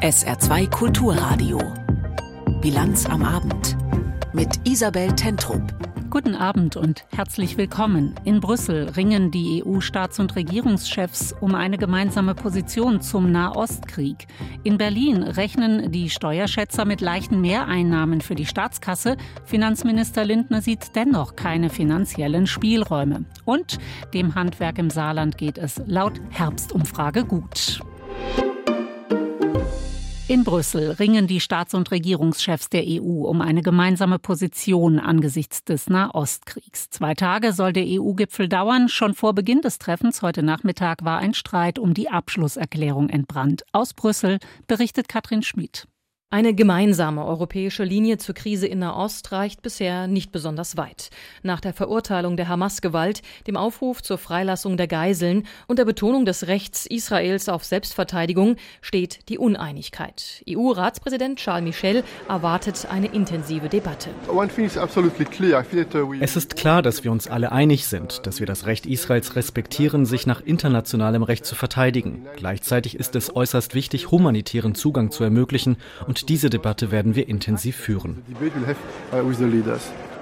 SR2 Kulturradio. Bilanz am Abend. Mit Isabel Tentrup. Guten Abend und herzlich willkommen. In Brüssel ringen die EU-Staats- und Regierungschefs um eine gemeinsame Position zum Nahostkrieg. In Berlin rechnen die Steuerschätzer mit leichten Mehreinnahmen für die Staatskasse. Finanzminister Lindner sieht dennoch keine finanziellen Spielräume. Und dem Handwerk im Saarland geht es laut Herbstumfrage gut. In Brüssel ringen die Staats- und Regierungschefs der EU um eine gemeinsame Position angesichts des Nahostkriegs. Zwei Tage soll der EU-Gipfel dauern. Schon vor Beginn des Treffens heute Nachmittag war ein Streit um die Abschlusserklärung entbrannt. Aus Brüssel berichtet Katrin Schmid. Eine gemeinsame europäische Linie zur Krise in Nahost reicht bisher nicht besonders weit. Nach der Verurteilung der Hamas-Gewalt, dem Aufruf zur Freilassung der Geiseln und der Betonung des Rechts Israels auf Selbstverteidigung steht die Uneinigkeit. EU-Ratspräsident Charles Michel erwartet eine intensive Debatte. Uh, es ist klar, dass wir uns alle einig sind, dass wir das Recht Israels respektieren, sich nach internationalem Recht zu verteidigen. Gleichzeitig ist es äußerst wichtig, humanitären Zugang zu ermöglichen und und diese Debatte werden wir intensiv führen.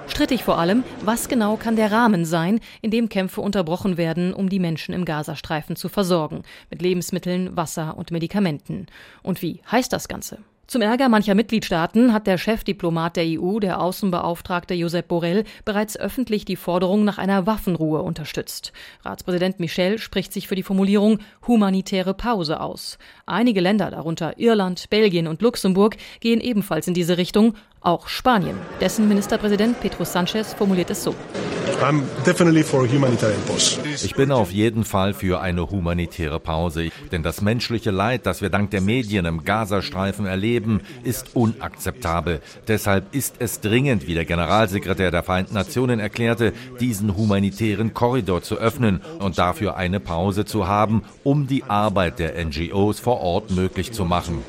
Strittig vor allem, was genau kann der Rahmen sein, in dem Kämpfe unterbrochen werden, um die Menschen im Gazastreifen zu versorgen, mit Lebensmitteln, Wasser und Medikamenten. Und wie heißt das Ganze? Zum Ärger mancher Mitgliedstaaten hat der Chefdiplomat der EU, der Außenbeauftragte Josep Borrell, bereits öffentlich die Forderung nach einer Waffenruhe unterstützt. Ratspräsident Michel spricht sich für die Formulierung humanitäre Pause aus. Einige Länder, darunter Irland, Belgien und Luxemburg, gehen ebenfalls in diese Richtung, auch Spanien. Dessen Ministerpräsident Pedro Sanchez formuliert es so. Ich bin auf jeden Fall für eine humanitäre Pause, denn das menschliche Leid, das wir dank der Medien im Gazastreifen erleben, ist unakzeptabel. Deshalb ist es dringend, wie der Generalsekretär der Vereinten Nationen erklärte, diesen humanitären Korridor zu öffnen und dafür eine Pause zu haben, um die Arbeit der NGOs vor Ort möglich zu machen.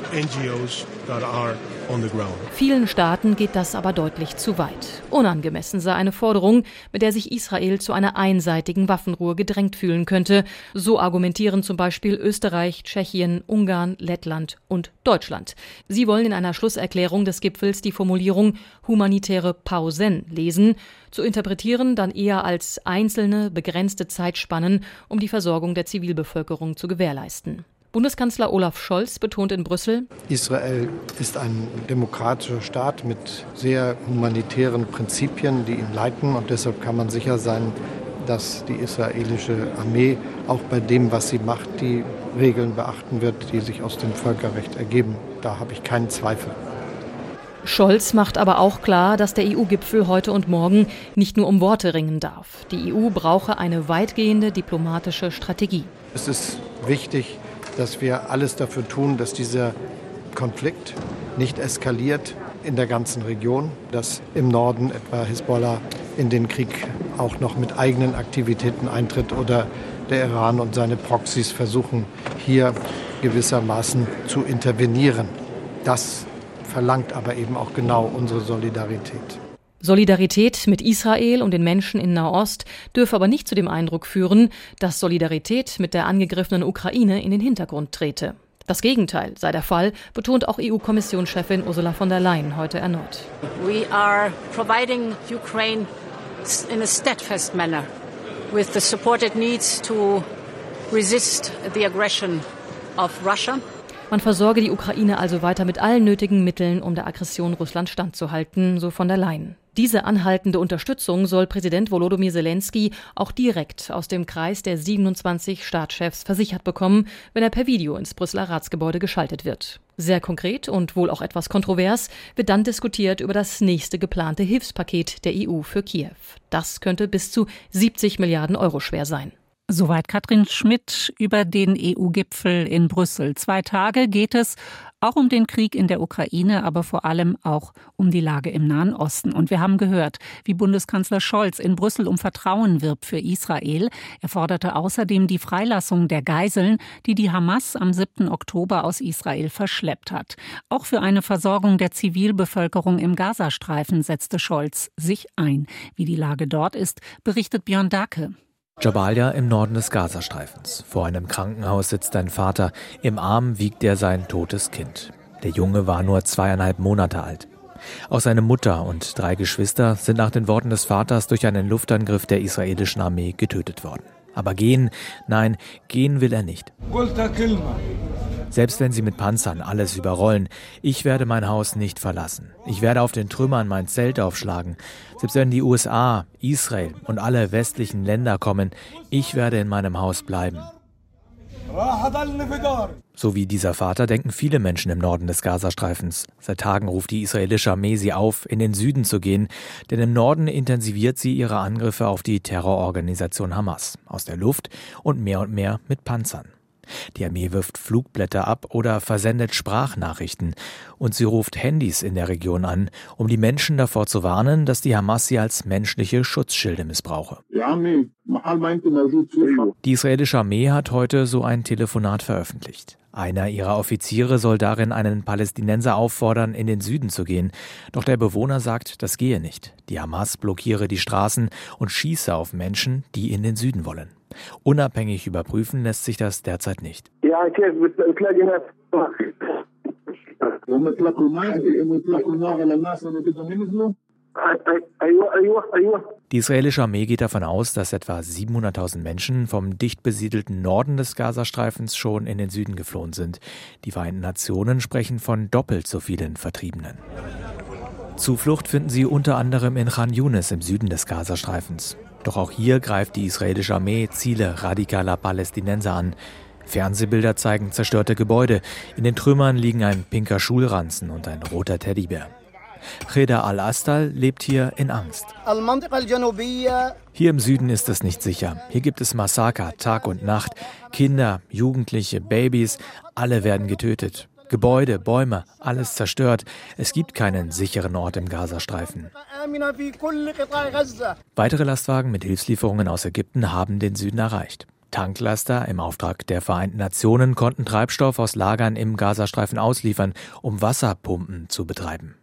Vielen Staaten geht das aber deutlich zu weit. Unangemessen sei eine Forderung, mit der sich Israel zu einer einseitigen Waffenruhe gedrängt fühlen könnte. So argumentieren zum Beispiel Österreich, Tschechien, Ungarn, Lettland und Deutschland. Sie wollen in einer Schlusserklärung des Gipfels die Formulierung humanitäre Pausen lesen, zu interpretieren dann eher als einzelne, begrenzte Zeitspannen, um die Versorgung der Zivilbevölkerung zu gewährleisten. Bundeskanzler Olaf Scholz betont in Brüssel, Israel ist ein demokratischer Staat mit sehr humanitären Prinzipien, die ihn leiten. Und deshalb kann man sicher sein, dass die israelische Armee auch bei dem, was sie macht, die Regeln beachten wird, die sich aus dem Völkerrecht ergeben. Da habe ich keinen Zweifel. Scholz macht aber auch klar, dass der EU-Gipfel heute und morgen nicht nur um Worte ringen darf. Die EU brauche eine weitgehende diplomatische Strategie. Es ist wichtig, dass wir alles dafür tun, dass dieser Konflikt nicht eskaliert in der ganzen Region, dass im Norden etwa Hisbollah in den Krieg auch noch mit eigenen Aktivitäten eintritt oder der Iran und seine Proxys versuchen, hier gewissermaßen zu intervenieren. Das verlangt aber eben auch genau unsere Solidarität. Solidarität mit Israel und den Menschen in Nahost dürfe aber nicht zu dem Eindruck führen, dass Solidarität mit der angegriffenen Ukraine in den Hintergrund trete. Das Gegenteil sei der Fall, betont auch EU-Kommissionschefin Ursula von der Leyen heute erneut. We are providing Ukraine in a steadfast manner with the support it needs to resist the aggression of Russia. Man versorge die Ukraine also weiter mit allen nötigen Mitteln, um der Aggression Russlands standzuhalten, so von der Leyen. Diese anhaltende Unterstützung soll Präsident Volodymyr Zelensky auch direkt aus dem Kreis der 27 Staatschefs versichert bekommen, wenn er per Video ins Brüsseler Ratsgebäude geschaltet wird. Sehr konkret und wohl auch etwas kontrovers wird dann diskutiert über das nächste geplante Hilfspaket der EU für Kiew. Das könnte bis zu 70 Milliarden Euro schwer sein. Soweit Katrin Schmidt über den EU-Gipfel in Brüssel. Zwei Tage geht es auch um den Krieg in der Ukraine, aber vor allem auch um die Lage im Nahen Osten. Und wir haben gehört, wie Bundeskanzler Scholz in Brüssel um Vertrauen wirbt für Israel. Er forderte außerdem die Freilassung der Geiseln, die die Hamas am 7. Oktober aus Israel verschleppt hat. Auch für eine Versorgung der Zivilbevölkerung im Gazastreifen setzte Scholz sich ein. Wie die Lage dort ist, berichtet Björn Dake. Jabalia im Norden des Gazastreifens. Vor einem Krankenhaus sitzt ein Vater. Im Arm wiegt er sein totes Kind. Der Junge war nur zweieinhalb Monate alt. Auch seine Mutter und drei Geschwister sind nach den Worten des Vaters durch einen Luftangriff der israelischen Armee getötet worden. Aber gehen, nein, gehen will er nicht. Selbst wenn sie mit Panzern alles überrollen, ich werde mein Haus nicht verlassen. Ich werde auf den Trümmern mein Zelt aufschlagen. Selbst wenn die USA, Israel und alle westlichen Länder kommen, ich werde in meinem Haus bleiben. So wie dieser Vater denken viele Menschen im Norden des Gazastreifens. Seit Tagen ruft die israelische Armee sie auf, in den Süden zu gehen, denn im Norden intensiviert sie ihre Angriffe auf die Terrororganisation Hamas aus der Luft und mehr und mehr mit Panzern. Die Armee wirft Flugblätter ab oder versendet Sprachnachrichten und sie ruft Handys in der Region an, um die Menschen davor zu warnen, dass die Hamas sie als menschliche Schutzschilde missbrauche. Die israelische Armee hat heute so ein Telefonat veröffentlicht. Einer ihrer Offiziere soll darin einen Palästinenser auffordern, in den Süden zu gehen. Doch der Bewohner sagt, das gehe nicht. Die Hamas blockiere die Straßen und schieße auf Menschen, die in den Süden wollen. Unabhängig überprüfen lässt sich das derzeit nicht. Die israelische Armee geht davon aus, dass etwa 700.000 Menschen vom dicht besiedelten Norden des Gazastreifens schon in den Süden geflohen sind. Die Vereinten Nationen sprechen von doppelt so vielen Vertriebenen. Zuflucht finden sie unter anderem in Khan Yunis im Süden des Gazastreifens. Doch auch hier greift die israelische Armee Ziele radikaler Palästinenser an. Fernsehbilder zeigen zerstörte Gebäude. In den Trümmern liegen ein pinker Schulranzen und ein roter Teddybär. Reda al-Astal lebt hier in Angst. Hier im Süden ist es nicht sicher. Hier gibt es Massaker Tag und Nacht. Kinder, Jugendliche, Babys, alle werden getötet. Gebäude, Bäume, alles zerstört. Es gibt keinen sicheren Ort im Gazastreifen. Weitere Lastwagen mit Hilfslieferungen aus Ägypten haben den Süden erreicht. Tanklaster im Auftrag der Vereinten Nationen konnten Treibstoff aus Lagern im Gazastreifen ausliefern, um Wasserpumpen zu betreiben.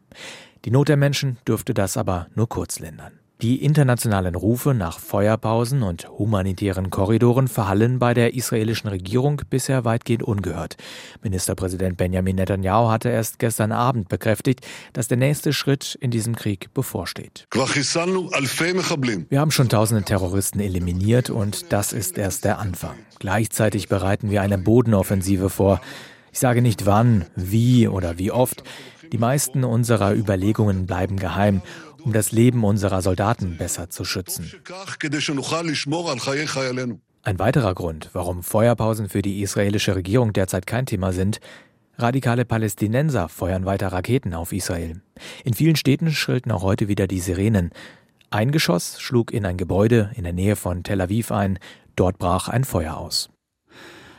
Die Not der Menschen dürfte das aber nur kurz lindern. Die internationalen Rufe nach Feuerpausen und humanitären Korridoren verhallen bei der israelischen Regierung bisher weitgehend ungehört. Ministerpräsident Benjamin Netanyahu hatte erst gestern Abend bekräftigt, dass der nächste Schritt in diesem Krieg bevorsteht. Wir haben schon tausende Terroristen eliminiert und das ist erst der Anfang. Gleichzeitig bereiten wir eine Bodenoffensive vor. Ich sage nicht wann, wie oder wie oft. Die meisten unserer Überlegungen bleiben geheim um das Leben unserer Soldaten besser zu schützen. Ein weiterer Grund, warum Feuerpausen für die israelische Regierung derzeit kein Thema sind, radikale Palästinenser feuern weiter Raketen auf Israel. In vielen Städten schrillten auch heute wieder die Sirenen. Ein Geschoss schlug in ein Gebäude in der Nähe von Tel Aviv ein, dort brach ein Feuer aus.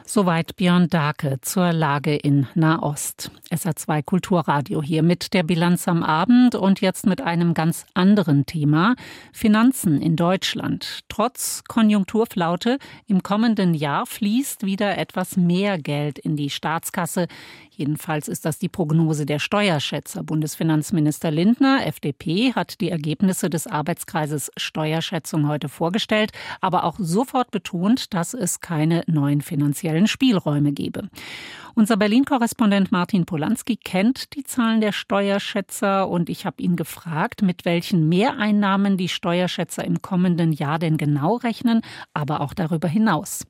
Soweit Björn Dake zur Lage in Nahost. SA2 Kulturradio hier mit der Bilanz am Abend und jetzt mit einem ganz anderen Thema. Finanzen in Deutschland. Trotz Konjunkturflaute im kommenden Jahr fließt wieder etwas mehr Geld in die Staatskasse. Jedenfalls ist das die Prognose der Steuerschätzer. Bundesfinanzminister Lindner, FDP, hat die Ergebnisse des Arbeitskreises Steuerschätzung heute vorgestellt, aber auch sofort betont, dass es keine neuen finanziellen Spielräume gebe. Unser Berlin-Korrespondent Martin Polanski kennt die Zahlen der Steuerschätzer und ich habe ihn gefragt, mit welchen Mehreinnahmen die Steuerschätzer im kommenden Jahr denn genau rechnen, aber auch darüber hinaus.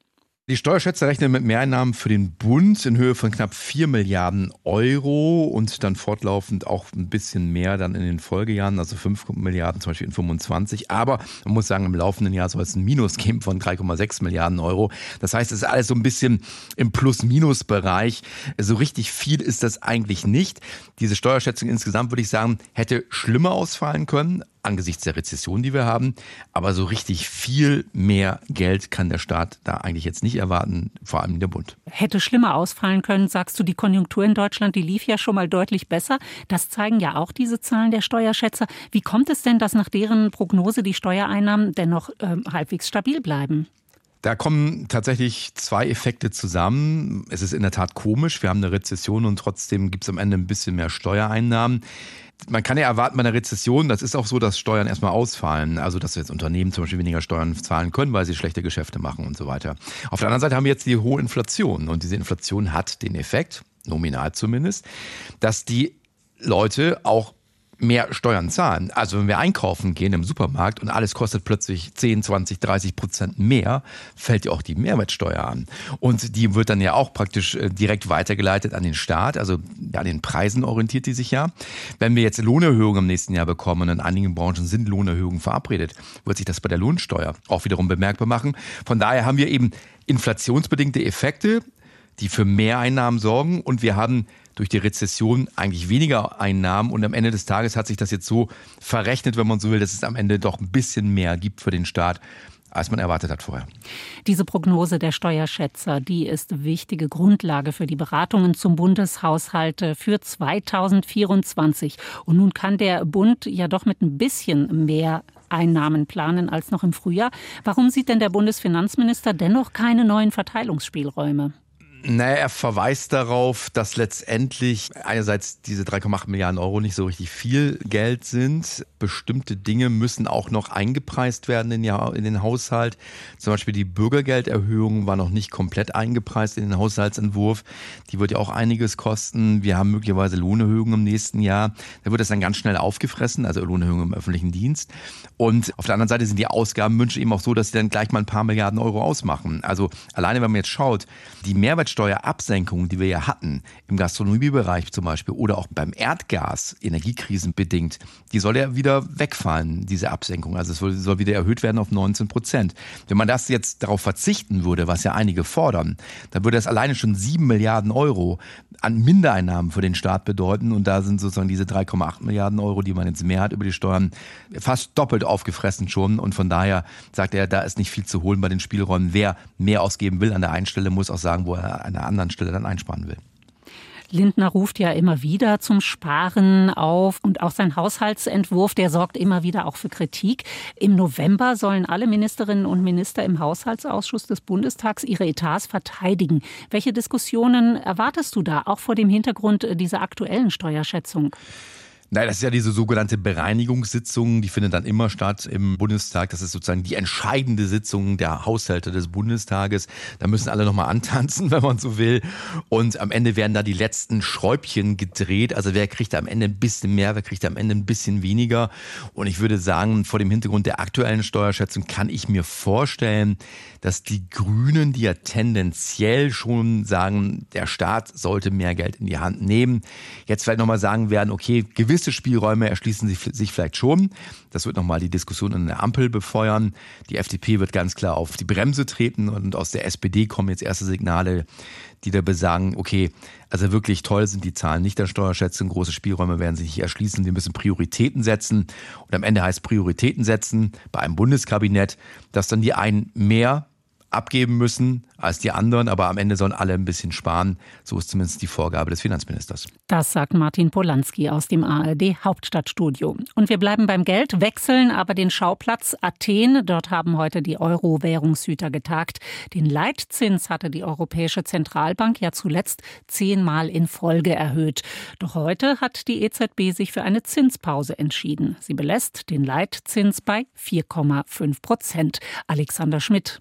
Die Steuerschätzer rechnen mit Mehreinnahmen für den Bund in Höhe von knapp 4 Milliarden Euro und dann fortlaufend auch ein bisschen mehr dann in den Folgejahren, also 5 Milliarden zum Beispiel in 25. Aber man muss sagen, im laufenden Jahr soll es ein Minus geben von 3,6 Milliarden Euro. Das heißt, es ist alles so ein bisschen im Plus-Minus-Bereich. So richtig viel ist das eigentlich nicht. Diese Steuerschätzung insgesamt, würde ich sagen, hätte schlimmer ausfallen können angesichts der Rezession, die wir haben. Aber so richtig viel mehr Geld kann der Staat da eigentlich jetzt nicht erwarten, vor allem der Bund. Hätte schlimmer ausfallen können, sagst du, die Konjunktur in Deutschland, die lief ja schon mal deutlich besser. Das zeigen ja auch diese Zahlen der Steuerschätzer. Wie kommt es denn, dass nach deren Prognose die Steuereinnahmen dennoch äh, halbwegs stabil bleiben? Da kommen tatsächlich zwei Effekte zusammen. Es ist in der Tat komisch. Wir haben eine Rezession und trotzdem gibt es am Ende ein bisschen mehr Steuereinnahmen man kann ja erwarten bei einer Rezession, das ist auch so, dass Steuern erstmal ausfallen. Also, dass jetzt Unternehmen zum Beispiel weniger Steuern zahlen können, weil sie schlechte Geschäfte machen und so weiter. Auf der anderen Seite haben wir jetzt die hohe Inflation und diese Inflation hat den Effekt, nominal zumindest, dass die Leute auch mehr Steuern zahlen. Also wenn wir einkaufen gehen im Supermarkt und alles kostet plötzlich 10, 20, 30 Prozent mehr, fällt ja auch die Mehrwertsteuer an. Und die wird dann ja auch praktisch äh, direkt weitergeleitet an den Staat. Also an den Preisen orientiert die sich ja. Wenn wir jetzt Lohnerhöhungen im nächsten Jahr bekommen, und in einigen Branchen sind Lohnerhöhungen verabredet, wird sich das bei der Lohnsteuer auch wiederum bemerkbar machen. Von daher haben wir eben inflationsbedingte Effekte, die für Mehreinnahmen sorgen und wir haben durch die Rezession eigentlich weniger Einnahmen und am Ende des Tages hat sich das jetzt so verrechnet, wenn man so will, dass es am Ende doch ein bisschen mehr gibt für den Staat als man erwartet hat vorher. Diese Prognose der Steuerschätzer, die ist wichtige Grundlage für die Beratungen zum Bundeshaushalt für 2024. Und nun kann der Bund ja doch mit ein bisschen mehr Einnahmen planen als noch im Frühjahr. Warum sieht denn der Bundesfinanzminister dennoch keine neuen Verteilungsspielräume? Naja, er verweist darauf, dass letztendlich einerseits diese 3,8 Milliarden Euro nicht so richtig viel Geld sind. Bestimmte Dinge müssen auch noch eingepreist werden in, den Haushalt. Zum Beispiel die Bürgergelderhöhung war noch nicht komplett eingepreist in den Haushaltsentwurf. Die wird ja auch einiges kosten. Wir haben möglicherweise Lohnerhöhungen im nächsten Jahr. Da wird das dann ganz schnell aufgefressen, also Lohnerhöhungen im öffentlichen Dienst. Und auf der anderen Seite sind die Ausgabenwünsche eben auch so, dass sie dann gleich mal ein paar Milliarden Euro ausmachen. Also alleine, wenn man jetzt schaut, die Mehrwertsteuer Mehrwertsteuerabsenkungen, die wir ja hatten, im Gastronomiebereich zum Beispiel oder auch beim Erdgas, energiekrisenbedingt, die soll ja wieder wegfallen, diese Absenkung. Also es soll, wieder erhöht werden auf 19 Prozent. Wenn man das jetzt darauf verzichten würde, was ja einige fordern, dann würde das alleine schon 7 Milliarden Euro an Mindereinnahmen für den Staat bedeuten. Und da sind sozusagen diese 3,8 Milliarden Euro, die man jetzt mehr hat über die Steuern, fast doppelt aufgefressen schon. Und von daher sagt er, da ist nicht viel zu holen bei den Spielräumen. Wer mehr ausgeben will an der einen Stelle, muss auch sagen, wo er einer anderen Stelle dann einsparen will. Lindner ruft ja immer wieder zum Sparen auf und auch sein Haushaltsentwurf, der sorgt immer wieder auch für Kritik. Im November sollen alle Ministerinnen und Minister im Haushaltsausschuss des Bundestags ihre Etats verteidigen. Welche Diskussionen erwartest du da, auch vor dem Hintergrund dieser aktuellen Steuerschätzung? Nein, das ist ja diese sogenannte Bereinigungssitzung, die findet dann immer statt im Bundestag. Das ist sozusagen die entscheidende Sitzung der Haushalte des Bundestages. Da müssen alle nochmal antanzen, wenn man so will. Und am Ende werden da die letzten Schräubchen gedreht. Also wer kriegt am Ende ein bisschen mehr, wer kriegt am Ende ein bisschen weniger. Und ich würde sagen, vor dem Hintergrund der aktuellen Steuerschätzung kann ich mir vorstellen, dass die Grünen, die ja tendenziell schon sagen, der Staat sollte mehr Geld in die Hand nehmen, jetzt vielleicht nochmal sagen werden, okay, gewisse Spielräume erschließen sich vielleicht schon. Das wird nochmal die Diskussion in der Ampel befeuern. Die FDP wird ganz klar auf die Bremse treten und aus der SPD kommen jetzt erste Signale, die da besagen, okay, also wirklich toll sind die Zahlen nicht der Steuerschätzung, große Spielräume werden sich nicht erschließen, wir müssen Prioritäten setzen. Und am Ende heißt Prioritäten setzen bei einem Bundeskabinett, dass dann die einen mehr abgeben müssen als die anderen, aber am Ende sollen alle ein bisschen sparen. So ist zumindest die Vorgabe des Finanzministers. Das sagt Martin Polanski aus dem ARD Hauptstadtstudio. Und wir bleiben beim Geld, wechseln aber den Schauplatz Athen. Dort haben heute die Euro-Währungshüter getagt. Den Leitzins hatte die Europäische Zentralbank ja zuletzt zehnmal in Folge erhöht. Doch heute hat die EZB sich für eine Zinspause entschieden. Sie belässt den Leitzins bei 4,5 Prozent. Alexander Schmidt.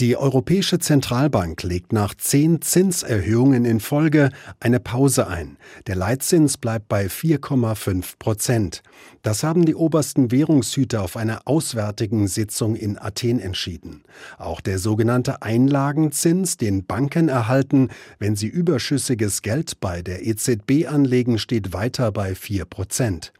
Die Europäische Zentralbank legt nach zehn Zinserhöhungen in Folge eine Pause ein. Der Leitzins bleibt bei 4,5 Prozent. Das haben die obersten Währungshüter auf einer auswärtigen Sitzung in Athen entschieden. Auch der sogenannte Einlagenzins, den Banken erhalten, wenn sie überschüssiges Geld bei der EZB anlegen, steht weiter bei 4 Prozent.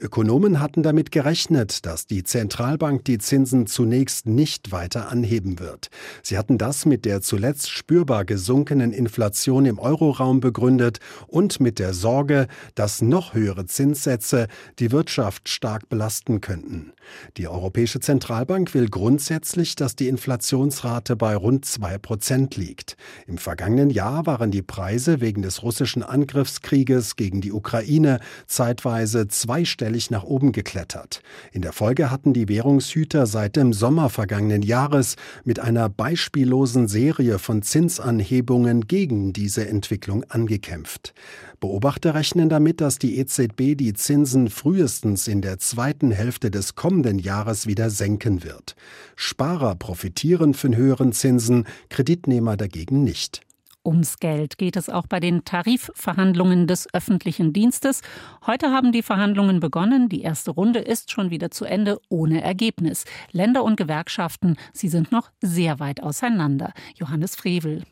Ökonomen hatten damit gerechnet, dass die Zentralbank die Zinsen zunächst nicht weiter anheben wird. Sie hatten das mit der zuletzt spürbar gesunkenen Inflation im Euroraum begründet und mit der Sorge, dass noch höhere Zinssätze die Wirtschaft stark belasten könnten. Die Europäische Zentralbank will grundsätzlich, dass die Inflationsrate bei rund zwei Prozent liegt. Im vergangenen Jahr waren die Preise wegen des russischen Angriffskrieges gegen die Ukraine zeitweise zwei zweistellig nach oben geklettert. In der Folge hatten die Währungshüter seit dem Sommer vergangenen Jahres mit einer beispiellosen Serie von Zinsanhebungen gegen diese Entwicklung angekämpft. Beobachter rechnen damit, dass die EZB die Zinsen frühestens in der zweiten Hälfte des kommenden Jahres wieder senken wird. Sparer profitieren von höheren Zinsen, Kreditnehmer dagegen nicht. Ums Geld geht es auch bei den Tarifverhandlungen des öffentlichen Dienstes. Heute haben die Verhandlungen begonnen. Die erste Runde ist schon wieder zu Ende ohne Ergebnis. Länder und Gewerkschaften, sie sind noch sehr weit auseinander. Johannes Frevel.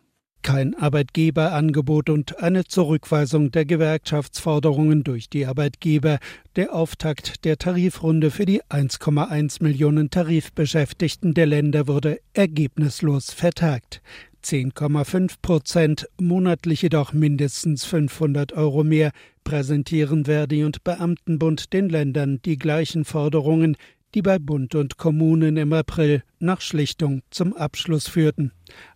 Kein Arbeitgeberangebot und eine Zurückweisung der Gewerkschaftsforderungen durch die Arbeitgeber. Der Auftakt der Tarifrunde für die 1,1 Millionen Tarifbeschäftigten der Länder wurde ergebnislos vertagt. 10,5 Prozent, monatlich jedoch mindestens 500 Euro mehr, präsentieren Verdi und Beamtenbund den Ländern die gleichen Forderungen, die bei Bund und Kommunen im April nach Schlichtung zum Abschluss führten.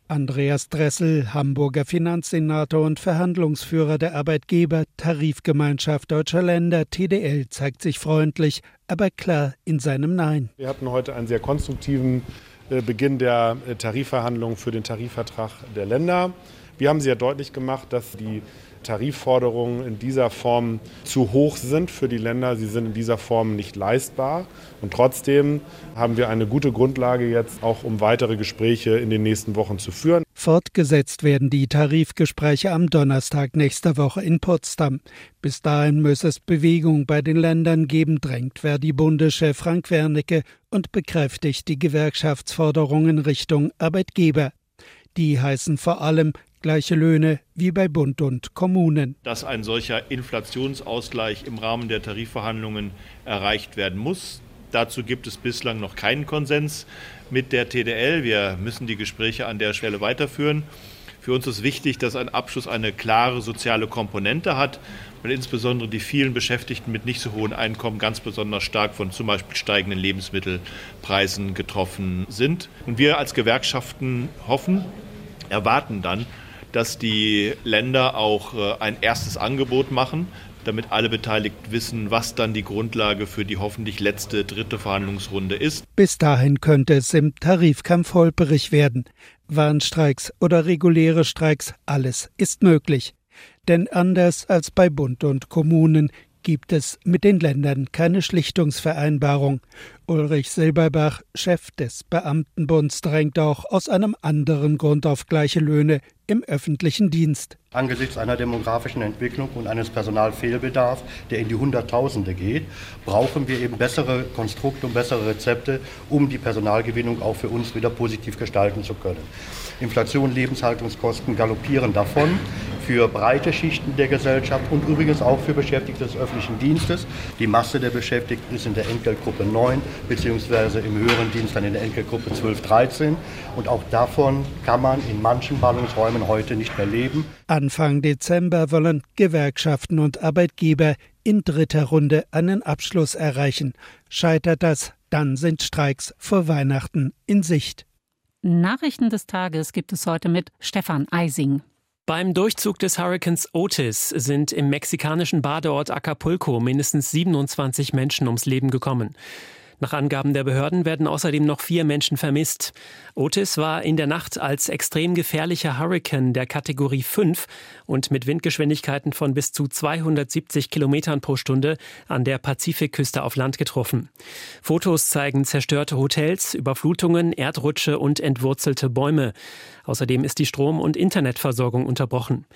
Andreas Dressel, Hamburger Finanzsenator und Verhandlungsführer der Arbeitgeber Tarifgemeinschaft Deutscher Länder TDL, zeigt sich freundlich, aber klar in seinem Nein. Wir hatten heute einen sehr konstruktiven Beginn der äh, Tarifverhandlungen für den Tarifvertrag der Länder. Wir haben sehr deutlich gemacht, dass die Tarifforderungen in dieser Form zu hoch sind für die Länder. Sie sind in dieser Form nicht leistbar. Und trotzdem haben wir eine gute Grundlage jetzt auch, um weitere Gespräche in den nächsten Wochen zu führen. Fortgesetzt werden die Tarifgespräche am Donnerstag nächster Woche in Potsdam. Bis dahin muss es Bewegung bei den Ländern geben, drängt Verdi-Bundeschef Frank Wernicke und bekräftigt die Gewerkschaftsforderungen Richtung Arbeitgeber. Die heißen vor allem gleiche Löhne wie bei Bund und Kommunen. Dass ein solcher Inflationsausgleich im Rahmen der Tarifverhandlungen erreicht werden muss. Dazu gibt es bislang noch keinen Konsens mit der TDL. Wir müssen die Gespräche an der Stelle weiterführen. Für uns ist wichtig, dass ein Abschluss eine klare soziale Komponente hat, weil insbesondere die vielen Beschäftigten mit nicht so hohen Einkommen ganz besonders stark von zum Beispiel steigenden Lebensmittelpreisen getroffen sind. Und wir als Gewerkschaften hoffen, erwarten dann, dass die Länder auch äh, ein erstes Angebot machen, damit alle Beteiligten wissen, was dann die Grundlage für die hoffentlich letzte dritte Verhandlungsrunde ist. Bis dahin könnte es im Tarifkampf holperig werden. Warnstreiks oder reguläre Streiks, alles ist möglich. Denn anders als bei Bund und Kommunen gibt es mit den Ländern keine Schlichtungsvereinbarung. Ulrich Silberbach, Chef des Beamtenbunds, drängt auch aus einem anderen Grund auf gleiche Löhne im öffentlichen Dienst. Angesichts einer demografischen Entwicklung und eines Personalfehlbedarfs, der in die Hunderttausende geht, brauchen wir eben bessere Konstrukte und bessere Rezepte, um die Personalgewinnung auch für uns wieder positiv gestalten zu können. Inflation, Lebenshaltungskosten galoppieren davon für breite Schichten der Gesellschaft und übrigens auch für Beschäftigte des öffentlichen Dienstes. Die Masse der Beschäftigten ist in der Entgeltgruppe 9 beziehungsweise im höheren Dienst dann in der Entgeltgruppe 12, 13 und auch davon kann man in manchen Ballungsräumen heute nicht mehr leben. Anfang Dezember wollen Gewerkschaften und Arbeitgeber in dritter Runde einen Abschluss erreichen. Scheitert das, dann sind Streiks vor Weihnachten in Sicht. Nachrichten des Tages gibt es heute mit Stefan Eising. Beim Durchzug des Hurrikans Otis sind im mexikanischen Badeort Acapulco mindestens 27 Menschen ums Leben gekommen. Nach Angaben der Behörden werden außerdem noch vier Menschen vermisst. Otis war in der Nacht als extrem gefährlicher Hurrikan der Kategorie 5 und mit Windgeschwindigkeiten von bis zu 270 Kilometern pro Stunde an der Pazifikküste auf Land getroffen. Fotos zeigen zerstörte Hotels, Überflutungen, Erdrutsche und entwurzelte Bäume. Außerdem ist die Strom- und Internetversorgung unterbrochen.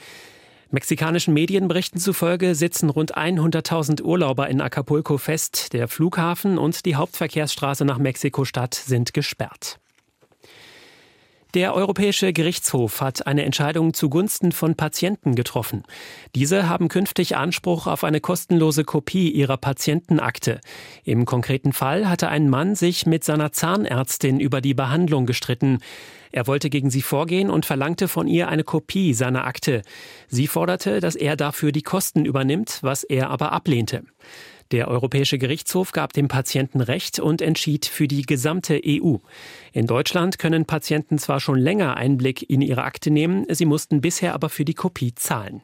Mexikanischen Medienberichten zufolge sitzen rund 100.000 Urlauber in Acapulco fest. Der Flughafen und die Hauptverkehrsstraße nach Mexiko-Stadt sind gesperrt. Der Europäische Gerichtshof hat eine Entscheidung zugunsten von Patienten getroffen. Diese haben künftig Anspruch auf eine kostenlose Kopie ihrer Patientenakte. Im konkreten Fall hatte ein Mann sich mit seiner Zahnärztin über die Behandlung gestritten. Er wollte gegen sie vorgehen und verlangte von ihr eine Kopie seiner Akte. Sie forderte, dass er dafür die Kosten übernimmt, was er aber ablehnte. Der Europäische Gerichtshof gab dem Patienten Recht und entschied für die gesamte EU. In Deutschland können Patienten zwar schon länger Einblick in ihre Akte nehmen, sie mussten bisher aber für die Kopie zahlen.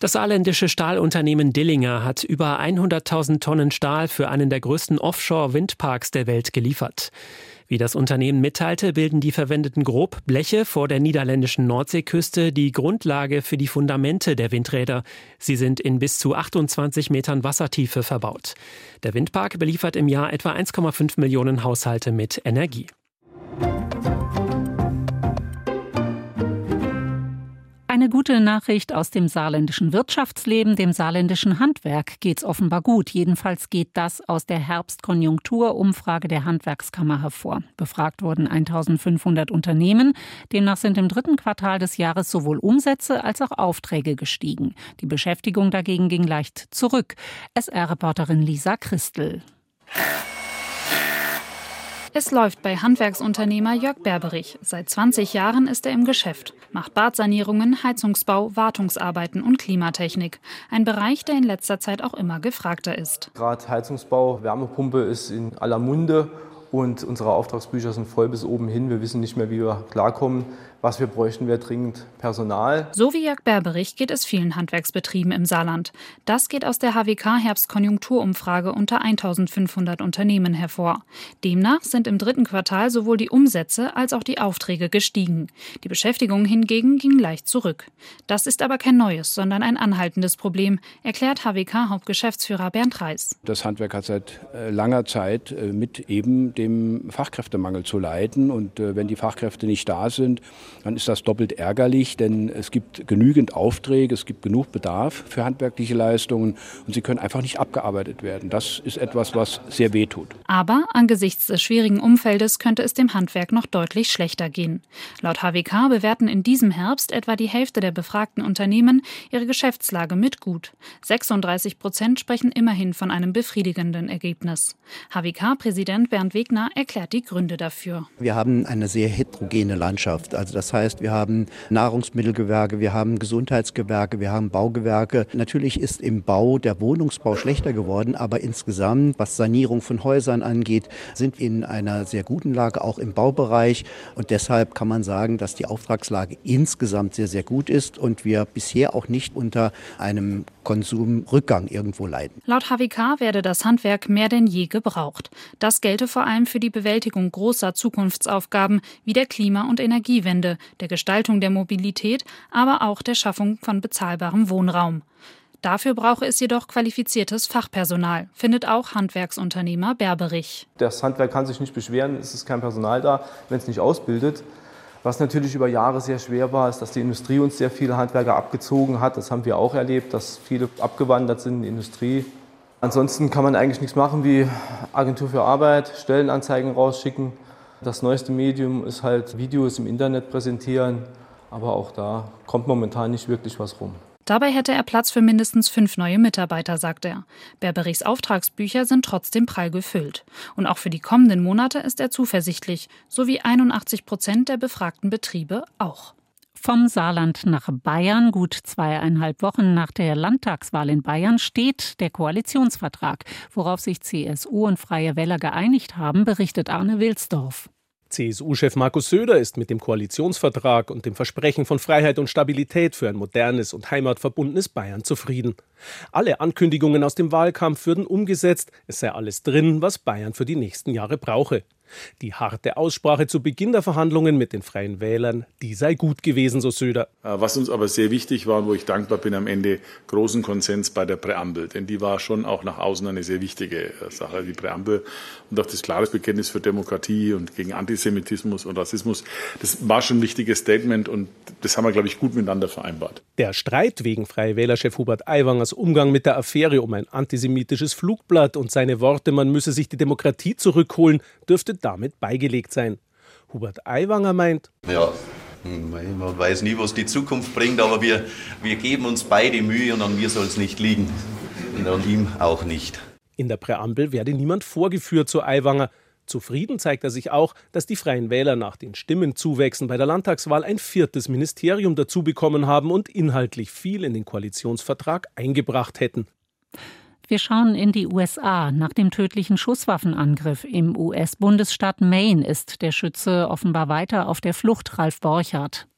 Das saarländische Stahlunternehmen Dillinger hat über 100.000 Tonnen Stahl für einen der größten Offshore-Windparks der Welt geliefert. Wie das Unternehmen mitteilte, bilden die verwendeten Grobbleche vor der niederländischen Nordseeküste die Grundlage für die Fundamente der Windräder. Sie sind in bis zu 28 Metern Wassertiefe verbaut. Der Windpark beliefert im Jahr etwa 1,5 Millionen Haushalte mit Energie. Eine gute Nachricht aus dem saarländischen Wirtschaftsleben, dem saarländischen Handwerk geht's offenbar gut. Jedenfalls geht das aus der Herbstkonjunkturumfrage der Handwerkskammer hervor. Befragt wurden 1500 Unternehmen. Demnach sind im dritten Quartal des Jahres sowohl Umsätze als auch Aufträge gestiegen. Die Beschäftigung dagegen ging leicht zurück. SR-Reporterin Lisa Christel. Es läuft bei Handwerksunternehmer Jörg Berberich. Seit 20 Jahren ist er im Geschäft, macht Badsanierungen, Heizungsbau, Wartungsarbeiten und Klimatechnik. Ein Bereich, der in letzter Zeit auch immer gefragter ist. Gerade Heizungsbau, Wärmepumpe ist in aller Munde und unsere Auftragsbücher sind voll bis oben hin. Wir wissen nicht mehr, wie wir klarkommen. Was wir bräuchten, wäre dringend Personal. So wie Jörg Berberich geht es vielen Handwerksbetrieben im Saarland. Das geht aus der HWK Herbstkonjunkturumfrage unter 1500 Unternehmen hervor. Demnach sind im dritten Quartal sowohl die Umsätze als auch die Aufträge gestiegen. Die Beschäftigung hingegen ging leicht zurück. Das ist aber kein neues, sondern ein anhaltendes Problem, erklärt HWK-Hauptgeschäftsführer Bernd Reis. Das Handwerk hat seit äh, langer Zeit äh, mit eben dem Fachkräftemangel zu leiden. Und äh, wenn die Fachkräfte nicht da sind, dann ist das doppelt ärgerlich, denn es gibt genügend Aufträge, es gibt genug Bedarf für handwerkliche Leistungen und sie können einfach nicht abgearbeitet werden. Das ist etwas, was sehr weh tut. Aber angesichts des schwierigen Umfeldes könnte es dem Handwerk noch deutlich schlechter gehen. Laut HWK bewerten in diesem Herbst etwa die Hälfte der befragten Unternehmen ihre Geschäftslage mit gut. 36 Prozent sprechen immerhin von einem befriedigenden Ergebnis. HWK-Präsident Bernd Wegner erklärt die Gründe dafür. Wir haben eine sehr heterogene Landschaft. Also das heißt, wir haben Nahrungsmittelgewerke, wir haben Gesundheitsgewerke, wir haben Baugewerke. Natürlich ist im Bau der Wohnungsbau schlechter geworden, aber insgesamt, was Sanierung von Häusern angeht, sind wir in einer sehr guten Lage, auch im Baubereich. Und deshalb kann man sagen, dass die Auftragslage insgesamt sehr, sehr gut ist und wir bisher auch nicht unter einem Konsumrückgang irgendwo leiden. Laut HWK werde das Handwerk mehr denn je gebraucht. Das gelte vor allem für die Bewältigung großer Zukunftsaufgaben wie der Klima- und Energiewende, der Gestaltung der Mobilität, aber auch der Schaffung von bezahlbarem Wohnraum. Dafür brauche es jedoch qualifiziertes Fachpersonal, findet auch Handwerksunternehmer Berberich. Das Handwerk kann sich nicht beschweren, es ist kein Personal da, wenn es nicht ausbildet. Was natürlich über Jahre sehr schwer war, ist, dass die Industrie uns sehr viele Handwerker abgezogen hat. Das haben wir auch erlebt, dass viele abgewandert sind in die Industrie. Ansonsten kann man eigentlich nichts machen wie Agentur für Arbeit, Stellenanzeigen rausschicken. Das neueste Medium ist halt Videos im Internet präsentieren, aber auch da kommt momentan nicht wirklich was rum. Dabei hätte er Platz für mindestens fünf neue Mitarbeiter, sagt er. Berberichs Auftragsbücher sind trotzdem prall gefüllt. Und auch für die kommenden Monate ist er zuversichtlich, so wie 81 Prozent der befragten Betriebe auch. Vom Saarland nach Bayern, gut zweieinhalb Wochen nach der Landtagswahl in Bayern, steht der Koalitionsvertrag. Worauf sich CSU und Freie Wähler geeinigt haben, berichtet Arne Wilsdorf. CSU-Chef Markus Söder ist mit dem Koalitionsvertrag und dem Versprechen von Freiheit und Stabilität für ein modernes und heimatverbundenes Bayern zufrieden. Alle Ankündigungen aus dem Wahlkampf würden umgesetzt, es sei alles drin, was Bayern für die nächsten Jahre brauche. Die harte Aussprache zu Beginn der Verhandlungen mit den Freien Wählern, die sei gut gewesen, so Söder. Äh, was uns aber sehr wichtig war und wo ich dankbar bin am Ende, großen Konsens bei der Präambel. Denn die war schon auch nach außen eine sehr wichtige äh, Sache, die Präambel. Und auch das klare Bekenntnis für Demokratie und gegen Antisemitismus und Rassismus. Das war schon ein wichtiges Statement und das haben wir, glaube ich, gut miteinander vereinbart. Der Streit wegen Freie Wählerchef Hubert Aiwangers Umgang mit der Affäre um ein antisemitisches Flugblatt und seine Worte, man müsse sich die Demokratie zurückholen, dürfte damit beigelegt sein. Hubert Aiwanger meint, ja, man weiß nie, was die Zukunft bringt, aber wir, wir geben uns beide Mühe und an mir soll es nicht liegen. Und an ihm auch nicht. In der Präambel werde niemand vorgeführt zu Aiwanger. Zufrieden zeigt er sich auch, dass die Freien Wähler nach den Stimmenzuwächsen bei der Landtagswahl ein viertes Ministerium dazu bekommen haben und inhaltlich viel in den Koalitionsvertrag eingebracht hätten. Wir schauen in die USA. Nach dem tödlichen Schusswaffenangriff im US-Bundesstaat Maine ist der Schütze offenbar weiter auf der Flucht, Ralf Borchardt.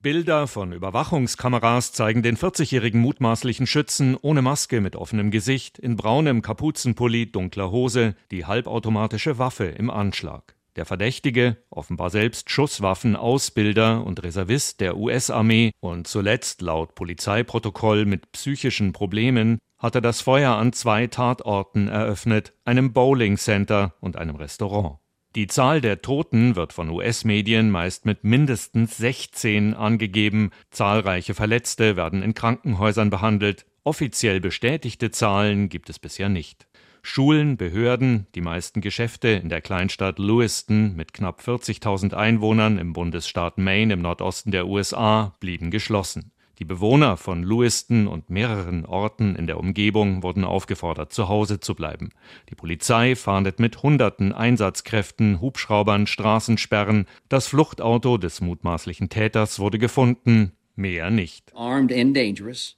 Bilder von Überwachungskameras zeigen den 40-jährigen mutmaßlichen Schützen ohne Maske mit offenem Gesicht, in braunem Kapuzenpulli, dunkler Hose, die halbautomatische Waffe im Anschlag. Der Verdächtige, offenbar selbst Schusswaffenausbilder und Reservist der US-Armee und zuletzt laut Polizeiprotokoll mit psychischen Problemen, hatte das Feuer an zwei Tatorten eröffnet, einem Bowling Center und einem Restaurant. Die Zahl der Toten wird von US-Medien meist mit mindestens 16 angegeben. Zahlreiche Verletzte werden in Krankenhäusern behandelt. Offiziell bestätigte Zahlen gibt es bisher nicht. Schulen, Behörden, die meisten Geschäfte in der Kleinstadt Lewiston mit knapp 40.000 Einwohnern im Bundesstaat Maine im Nordosten der USA blieben geschlossen. Die Bewohner von Lewiston und mehreren Orten in der Umgebung wurden aufgefordert, zu Hause zu bleiben. Die Polizei fahndet mit hunderten Einsatzkräften, Hubschraubern, Straßensperren. Das Fluchtauto des mutmaßlichen Täters wurde gefunden, mehr nicht.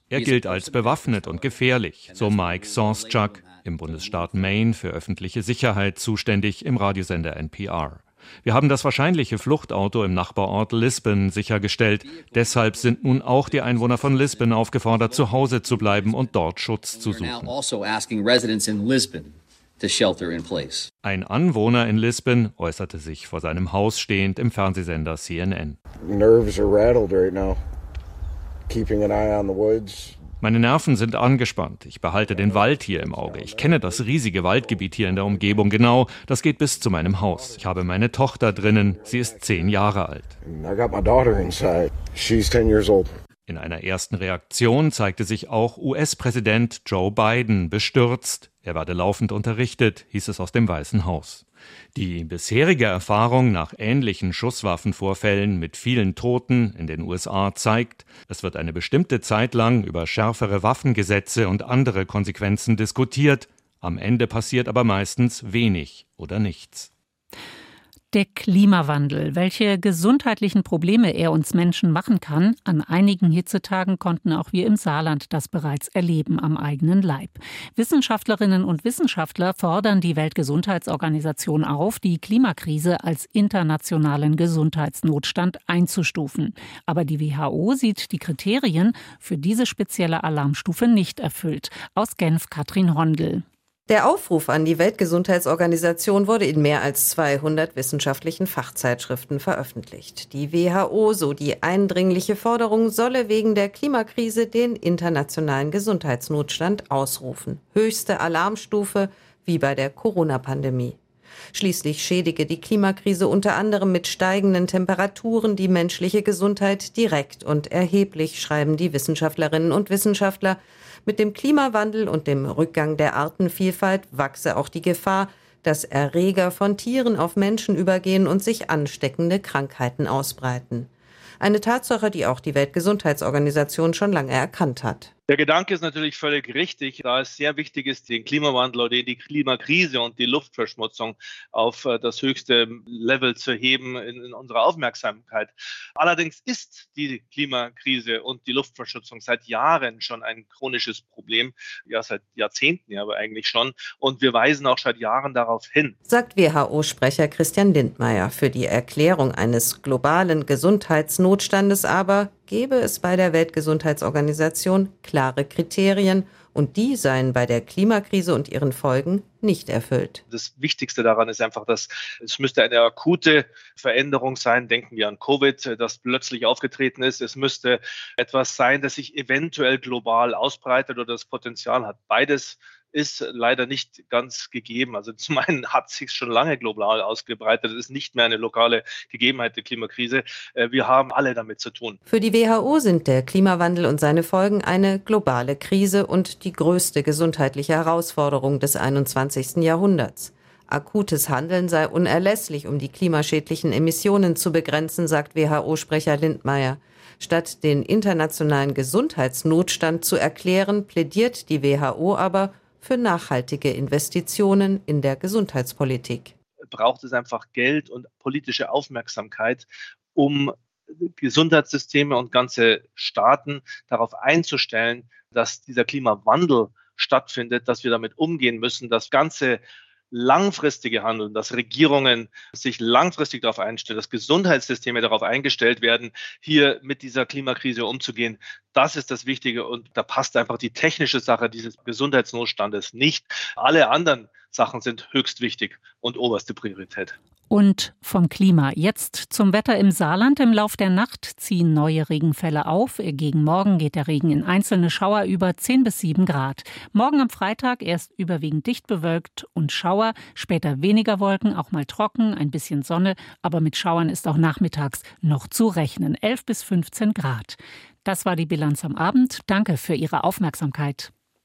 Er gilt als bewaffnet und gefährlich, so Mike Sauschuk, im Bundesstaat Maine für öffentliche Sicherheit zuständig im Radiosender NPR. Wir haben das wahrscheinliche Fluchtauto im Nachbarort Lisbon sichergestellt. Deshalb sind nun auch die Einwohner von Lisbon aufgefordert, zu Hause zu bleiben und dort Schutz zu suchen. Also Ein Anwohner in Lisbon äußerte sich vor seinem Haus stehend im Fernsehsender CNN. Nerves are rattled right now. Keeping an eye on the woods, meine Nerven sind angespannt. Ich behalte den Wald hier im Auge. Ich kenne das riesige Waldgebiet hier in der Umgebung genau. Das geht bis zu meinem Haus. Ich habe meine Tochter drinnen. Sie ist zehn Jahre alt. In einer ersten Reaktion zeigte sich auch US-Präsident Joe Biden bestürzt. Er werde laufend unterrichtet, hieß es aus dem Weißen Haus. Die bisherige Erfahrung nach ähnlichen Schusswaffenvorfällen mit vielen Toten in den USA zeigt, es wird eine bestimmte Zeit lang über schärfere Waffengesetze und andere Konsequenzen diskutiert, am Ende passiert aber meistens wenig oder nichts. Der Klimawandel, welche gesundheitlichen Probleme er uns Menschen machen kann, an einigen Hitzetagen konnten auch wir im Saarland das bereits erleben am eigenen Leib. Wissenschaftlerinnen und Wissenschaftler fordern die Weltgesundheitsorganisation auf, die Klimakrise als internationalen Gesundheitsnotstand einzustufen. Aber die WHO sieht die Kriterien für diese spezielle Alarmstufe nicht erfüllt. Aus Genf Katrin Hondel. Der Aufruf an die Weltgesundheitsorganisation wurde in mehr als 200 wissenschaftlichen Fachzeitschriften veröffentlicht. Die WHO, so die eindringliche Forderung, solle wegen der Klimakrise den internationalen Gesundheitsnotstand ausrufen. Höchste Alarmstufe wie bei der Corona-Pandemie. Schließlich schädige die Klimakrise unter anderem mit steigenden Temperaturen die menschliche Gesundheit direkt und erheblich, schreiben die Wissenschaftlerinnen und Wissenschaftler. Mit dem Klimawandel und dem Rückgang der Artenvielfalt wachse auch die Gefahr, dass Erreger von Tieren auf Menschen übergehen und sich ansteckende Krankheiten ausbreiten. Eine Tatsache, die auch die Weltgesundheitsorganisation schon lange erkannt hat. Der Gedanke ist natürlich völlig richtig, da es sehr wichtig ist, den Klimawandel oder die Klimakrise und die Luftverschmutzung auf äh, das höchste Level zu heben in, in unserer Aufmerksamkeit. Allerdings ist die Klimakrise und die Luftverschmutzung seit Jahren schon ein chronisches Problem, ja seit Jahrzehnten ja aber eigentlich schon. Und wir weisen auch seit Jahren darauf hin. Sagt WHO-Sprecher Christian Lindmeier. Für die Erklärung eines globalen Gesundheitsnotstandes aber gebe es bei der Weltgesundheitsorganisation klare Kriterien und die seien bei der Klimakrise und ihren Folgen nicht erfüllt. Das Wichtigste daran ist einfach, dass es müsste eine akute Veränderung sein. Denken wir an Covid, das plötzlich aufgetreten ist. Es müsste etwas sein, das sich eventuell global ausbreitet oder das Potenzial hat. Beides ist leider nicht ganz gegeben. Also zum einen hat sich schon lange global ausgebreitet. Das ist nicht mehr eine lokale Gegebenheit der Klimakrise. Äh, wir haben alle damit zu tun. Für die WHO sind der Klimawandel und seine Folgen eine globale Krise und die größte gesundheitliche Herausforderung des 21. Jahrhunderts. Akutes Handeln sei unerlässlich, um die klimaschädlichen Emissionen zu begrenzen, sagt WHO-Sprecher Lindmeier. Statt den internationalen Gesundheitsnotstand zu erklären, plädiert die WHO aber für nachhaltige Investitionen in der Gesundheitspolitik. Braucht es einfach Geld und politische Aufmerksamkeit, um Gesundheitssysteme und ganze Staaten darauf einzustellen, dass dieser Klimawandel stattfindet, dass wir damit umgehen müssen, dass ganze langfristige Handeln, dass Regierungen sich langfristig darauf einstellen, dass Gesundheitssysteme darauf eingestellt werden, hier mit dieser Klimakrise umzugehen. Das ist das Wichtige und da passt einfach die technische Sache dieses Gesundheitsnotstandes nicht. Alle anderen Sachen sind höchst wichtig und oberste Priorität und vom Klima. Jetzt zum Wetter im Saarland. Im Lauf der Nacht ziehen neue Regenfälle auf. Gegen Morgen geht der Regen in einzelne Schauer über 10 bis 7 Grad. Morgen am Freitag erst überwiegend dicht bewölkt und Schauer, später weniger Wolken, auch mal trocken, ein bisschen Sonne, aber mit Schauern ist auch nachmittags noch zu rechnen. 11 bis 15 Grad. Das war die Bilanz am Abend. Danke für Ihre Aufmerksamkeit.